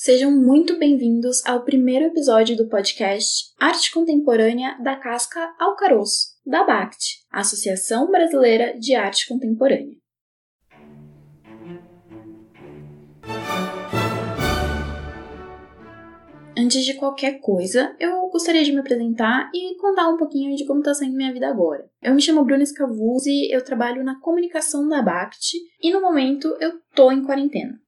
Sejam muito bem-vindos ao primeiro episódio do podcast Arte Contemporânea da Casca ao Caroço, da BACT, Associação Brasileira de Arte Contemporânea. Antes de qualquer coisa, eu gostaria de me apresentar e contar um pouquinho de como está sendo minha vida agora. Eu me chamo Bruna Scavuzzi, eu trabalho na comunicação da BACT e no momento eu tô em quarentena.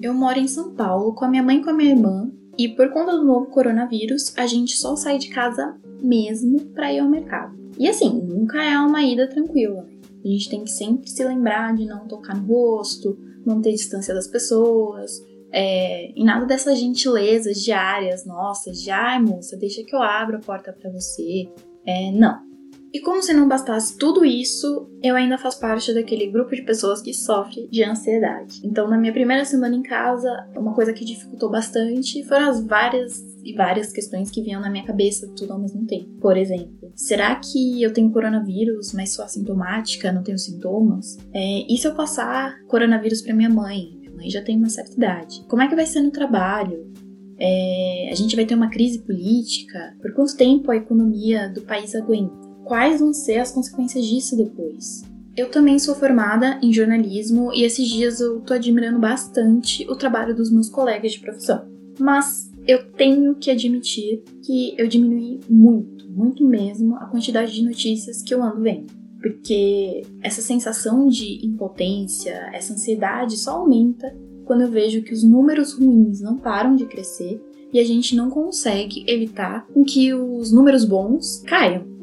Eu moro em São Paulo com a minha mãe e com a minha irmã, e por conta do novo coronavírus, a gente só sai de casa mesmo para ir ao mercado. E assim, nunca é uma ida tranquila. Né? A gente tem que sempre se lembrar de não tocar no rosto, manter distância das pessoas, é, e nada dessas gentilezas diárias nossas, de ai moça, deixa que eu abro a porta para você. É, não. E como se não bastasse tudo isso, eu ainda faço parte daquele grupo de pessoas que sofre de ansiedade. Então, na minha primeira semana em casa, uma coisa que dificultou bastante foram as várias e várias questões que vinham na minha cabeça tudo ao mesmo tempo. Por exemplo, será que eu tenho coronavírus, mas sou assintomática, não tenho sintomas? É, e se eu passar coronavírus para minha mãe? Minha mãe já tem uma certa idade. Como é que vai ser no trabalho? É, a gente vai ter uma crise política? Por quanto tempo a economia do país aguenta? Quais vão ser as consequências disso depois. Eu também sou formada em jornalismo e esses dias eu tô admirando bastante o trabalho dos meus colegas de profissão. Mas eu tenho que admitir que eu diminui muito, muito mesmo a quantidade de notícias que eu ando vendo. Porque essa sensação de impotência, essa ansiedade só aumenta quando eu vejo que os números ruins não param de crescer e a gente não consegue evitar que os números bons caiam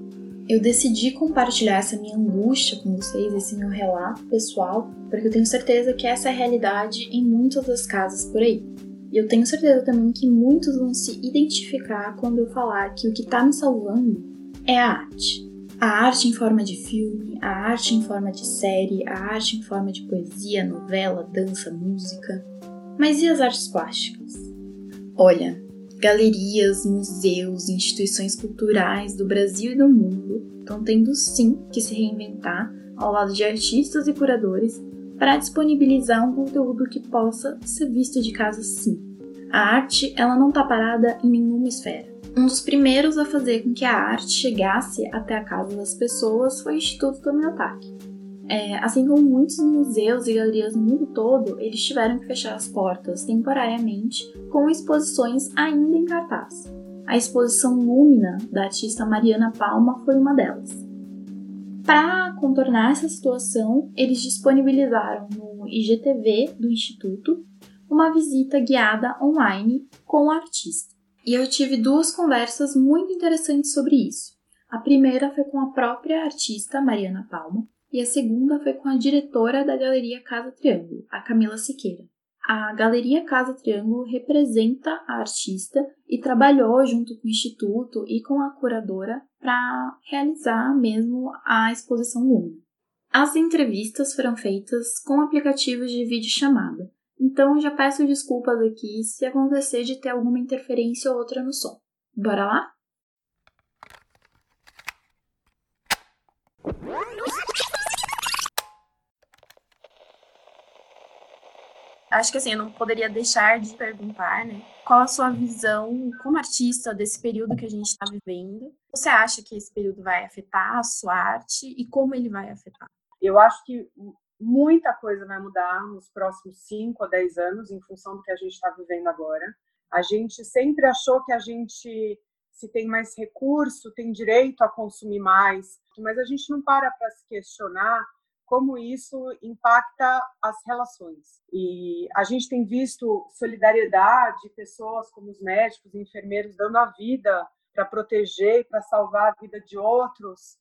eu decidi compartilhar essa minha angústia com vocês, esse meu relato pessoal, porque eu tenho certeza que essa é a realidade em muitas das casas por aí. E eu tenho certeza também que muitos vão se identificar quando eu falar que o que está me salvando é a arte. A arte em forma de filme, a arte em forma de série, a arte em forma de poesia, novela, dança, música. Mas e as artes plásticas? Olha, Galerias, museus, instituições culturais do Brasil e do mundo estão tendo sim que se reinventar ao lado de artistas e curadores para disponibilizar um conteúdo que possa ser visto de casa sim. A arte, ela não está parada em nenhuma esfera. Um dos primeiros a fazer com que a arte chegasse até a casa das pessoas foi o Instituto Tomiotaki, é, assim como muitos museus e galerias no mundo todo, eles tiveram que fechar as portas temporariamente com exposições ainda em cartaz. A exposição Lúmina da artista Mariana Palma foi uma delas. Para contornar essa situação, eles disponibilizaram no IGTV do Instituto uma visita guiada online com o artista. E eu tive duas conversas muito interessantes sobre isso. A primeira foi com a própria artista Mariana Palma, e a segunda foi com a diretora da Galeria Casa Triângulo, a Camila Siqueira. A Galeria Casa Triângulo representa a artista e trabalhou junto com o Instituto e com a curadora para realizar mesmo a exposição Luna. As entrevistas foram feitas com aplicativos de videochamada, então já peço desculpas aqui se acontecer de ter alguma interferência ou outra no som. Bora lá? Acho que assim, eu não poderia deixar de perguntar, né? Qual a sua visão como artista desse período que a gente está vivendo? Você acha que esse período vai afetar a sua arte e como ele vai afetar? Eu acho que muita coisa vai mudar nos próximos 5 a 10 anos em função do que a gente está vivendo agora. A gente sempre achou que a gente, se tem mais recurso, tem direito a consumir mais, mas a gente não para para se questionar como isso impacta as relações. E a gente tem visto solidariedade, pessoas como os médicos e enfermeiros dando a vida para proteger e para salvar a vida de outros.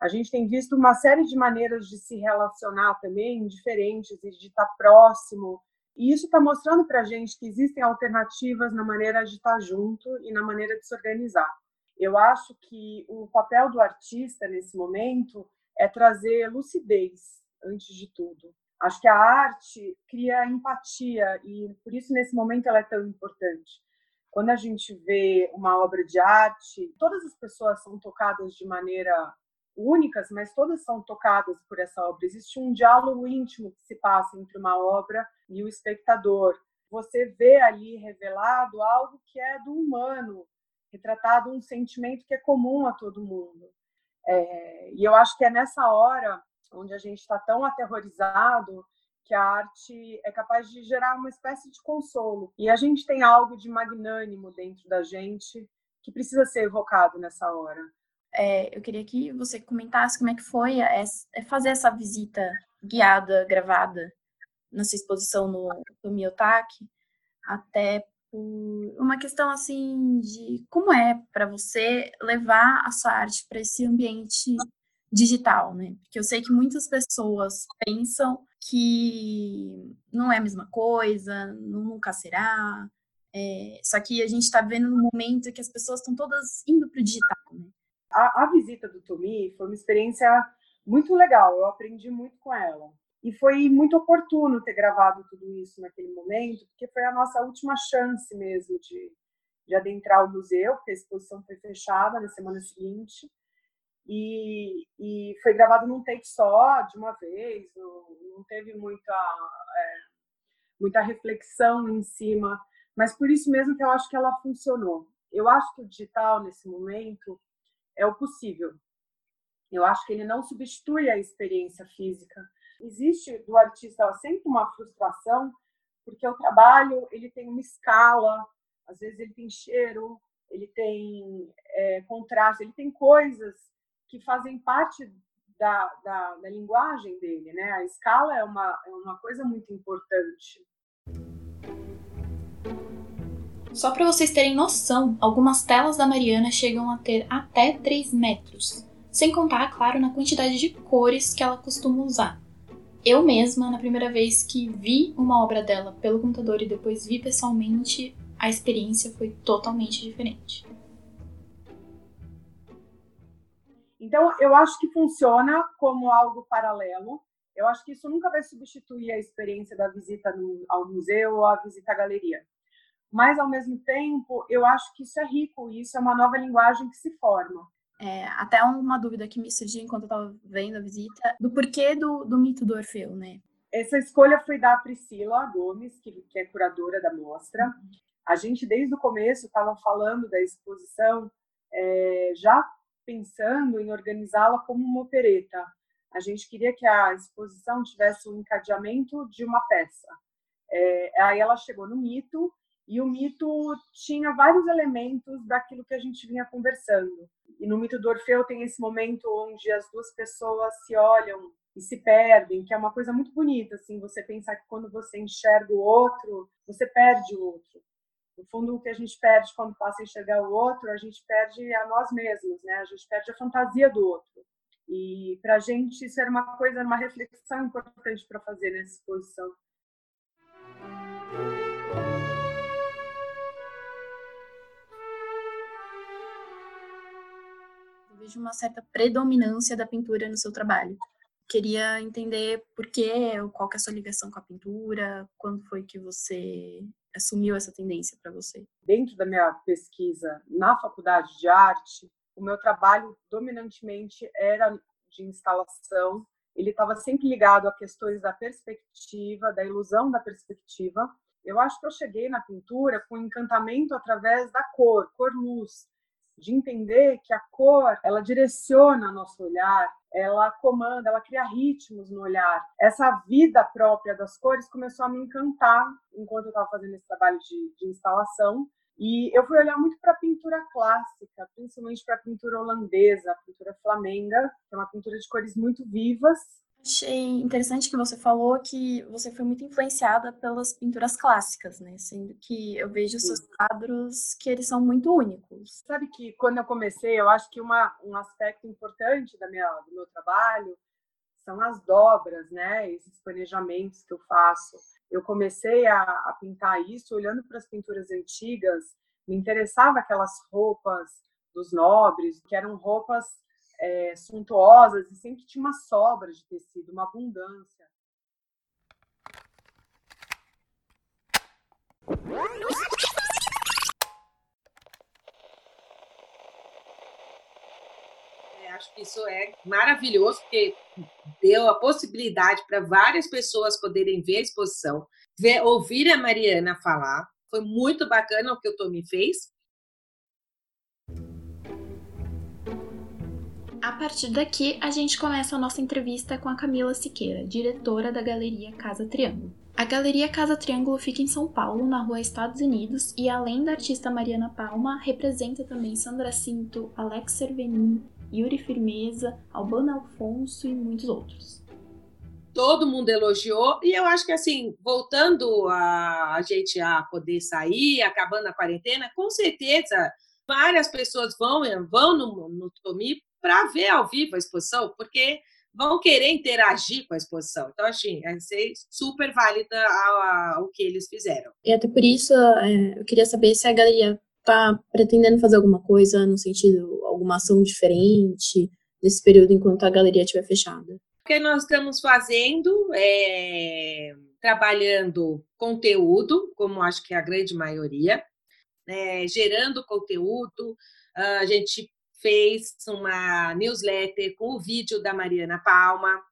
A gente tem visto uma série de maneiras de se relacionar também, diferentes, e de estar próximo. E isso está mostrando para a gente que existem alternativas na maneira de estar junto e na maneira de se organizar. Eu acho que o papel do artista nesse momento é trazer lucidez antes de tudo. Acho que a arte cria empatia e por isso nesse momento ela é tão importante. Quando a gente vê uma obra de arte, todas as pessoas são tocadas de maneira únicas, mas todas são tocadas por essa obra. Existe um diálogo íntimo que se passa entre uma obra e o espectador. Você vê ali revelado algo que é do humano, retratado um sentimento que é comum a todo mundo. É, e eu acho que é nessa hora onde a gente está tão aterrorizado que a arte é capaz de gerar uma espécie de consolo. E a gente tem algo de magnânimo dentro da gente que precisa ser evocado nessa hora. É, eu queria que você comentasse como é que foi é, fazer essa visita guiada, gravada, na sua exposição no, Miyotaki, até uma questão assim de como é para você levar a sua arte para esse ambiente digital, né? Porque eu sei que muitas pessoas pensam que não é a mesma coisa, nunca será. É, só que a gente está vendo no momento que as pessoas estão todas indo para o digital, né? A, a visita do Tomi foi uma experiência muito legal, eu aprendi muito com ela. E foi muito oportuno ter gravado tudo isso naquele momento, porque foi a nossa última chance mesmo de, de adentrar o museu, porque a exposição foi fechada na semana seguinte. E, e foi gravado num take só, de uma vez, não, não teve muita, é, muita reflexão em cima, mas por isso mesmo que eu acho que ela funcionou. Eu acho que o digital, nesse momento, é o possível. Eu acho que ele não substitui a experiência física. Existe do artista sempre uma frustração, porque o trabalho ele tem uma escala, às vezes ele tem cheiro, ele tem é, contraste, ele tem coisas que fazem parte da, da, da, linguagem dele, né? A escala é uma, é uma coisa muito importante. Só para vocês terem noção, algumas telas da Mariana chegam a ter até 3 metros, sem contar, claro, na quantidade de cores que ela costuma usar. Eu mesma, na primeira vez que vi uma obra dela pelo computador e depois vi pessoalmente, a experiência foi totalmente diferente. Então, eu acho que funciona como algo paralelo. Eu acho que isso nunca vai substituir a experiência da visita no, ao museu ou a visita à galeria. Mas, ao mesmo tempo, eu acho que isso é rico isso é uma nova linguagem que se forma. É, até uma dúvida que me surgiu enquanto eu estava vendo a visita, do porquê do, do mito do Orfeu, né? Essa escolha foi da Priscila Gomes, que, que é curadora da mostra. A gente, desde o começo, estava falando da exposição é, já pensando em organizá-la como uma opereta. A gente queria que a exposição tivesse um encadeamento de uma peça. É, aí ela chegou no mito, e o mito tinha vários elementos daquilo que a gente vinha conversando. E no mito do Orfeu tem esse momento onde as duas pessoas se olham e se perdem, que é uma coisa muito bonita, assim, você pensar que quando você enxerga o outro, você perde o outro. No fundo, o que a gente perde quando passa a enxergar o outro, a gente perde a nós mesmos, né? A gente perde a fantasia do outro. E para a gente isso era uma coisa, uma reflexão importante para fazer nessa exposição. Vejo uma certa predominância da pintura no seu trabalho. Queria entender por quê, qual que é a sua ligação com a pintura, quando foi que você assumiu essa tendência para você? Dentro da minha pesquisa na faculdade de arte, o meu trabalho dominantemente era de instalação. Ele estava sempre ligado a questões da perspectiva, da ilusão da perspectiva. Eu acho que eu cheguei na pintura com encantamento através da cor, cor-luz, de entender que a cor ela direciona nosso olhar, ela comanda, ela cria ritmos no olhar. Essa vida própria das cores começou a me encantar enquanto eu estava fazendo esse trabalho de, de instalação. E eu fui olhar muito para a pintura clássica, principalmente para a pintura holandesa, a pintura flamenga, que é uma pintura de cores muito vivas, Achei interessante que você falou que você foi muito influenciada pelas pinturas clássicas, né? Sendo que eu vejo seus quadros que eles são muito únicos. Sabe que quando eu comecei, eu acho que uma, um aspecto importante da minha, do meu trabalho são as dobras, né? Esses planejamentos que eu faço. Eu comecei a, a pintar isso olhando para as pinturas antigas, me interessava aquelas roupas dos nobres, que eram roupas é, suntuosas e sempre tinha uma sobra de tecido, uma abundância. É, acho que isso é maravilhoso, porque deu a possibilidade para várias pessoas poderem ver a exposição, ver, ouvir a Mariana falar. Foi muito bacana o que o Tommy fez. A partir daqui, a gente começa a nossa entrevista com a Camila Siqueira, diretora da Galeria Casa Triângulo. A Galeria Casa Triângulo fica em São Paulo, na rua Estados Unidos, e além da artista Mariana Palma, representa também Sandra Cinto, Alex Cerveni, Yuri Firmeza, Albana Alfonso e muitos outros. Todo mundo elogiou, e eu acho que assim, voltando a, a gente a poder sair, acabando a quarentena, com certeza várias pessoas vão, vão no, no Tomi para ver ao vivo a exposição, porque vão querer interagir com a exposição. Então, assim, é super válida o que eles fizeram. E até por isso, é, eu queria saber se a galeria está pretendendo fazer alguma coisa no sentido, alguma ação diferente nesse período enquanto a galeria estiver fechada. O que nós estamos fazendo é trabalhando conteúdo, como acho que é a grande maioria, é, gerando conteúdo. A gente fez uma newsletter com o vídeo da Mariana Palma,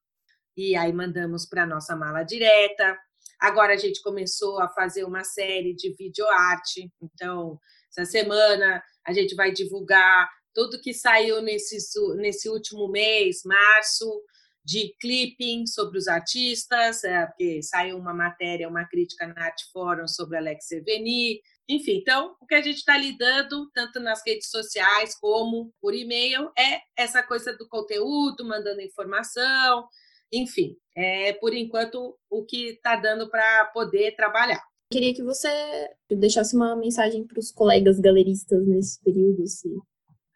e aí mandamos para nossa mala direta. Agora a gente começou a fazer uma série de videoarte, então essa semana a gente vai divulgar tudo que saiu nesse, nesse último mês, março, de clipping sobre os artistas, é, porque saiu uma matéria, uma crítica na Art Forum sobre Alex Seveni, enfim, então, o que a gente está lidando, tanto nas redes sociais como por e-mail, é essa coisa do conteúdo, mandando informação, enfim, é por enquanto o que está dando para poder trabalhar. Queria que você deixasse uma mensagem para os colegas galeristas nesse período. Assim.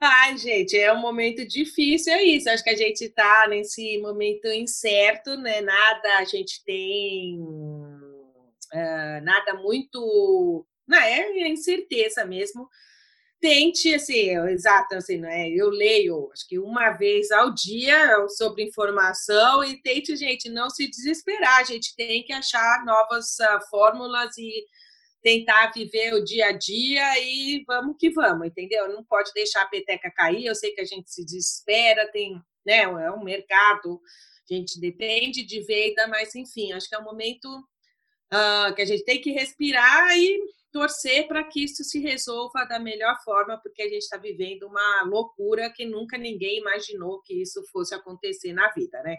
Ai, gente, é um momento difícil, é isso. Acho que a gente está nesse momento incerto, né? Nada a gente tem, uh, nada muito não, é incerteza mesmo. Tente, assim, exato, assim, né? Eu leio, acho que uma vez ao dia sobre informação e tente, gente, não se desesperar. A gente tem que achar novas uh, fórmulas e tentar viver o dia a dia e vamos que vamos, entendeu? Não pode deixar a peteca cair. Eu sei que a gente se desespera, tem, né? É um mercado, a gente depende de venda, mas enfim, acho que é um momento uh, que a gente tem que respirar e torcer para que isso se resolva da melhor forma, porque a gente está vivendo uma loucura que nunca ninguém imaginou que isso fosse acontecer na vida, né?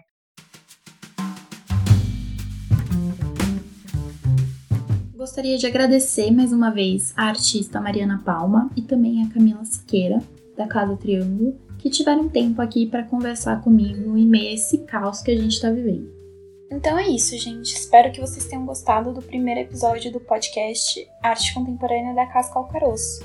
Gostaria de agradecer mais uma vez a artista Mariana Palma e também a Camila Siqueira, da Casa Triângulo, que tiveram tempo aqui para conversar comigo em meio a esse caos que a gente está vivendo. Então é isso, gente. Espero que vocês tenham gostado do primeiro episódio do podcast Arte Contemporânea da Casca ao Caroço.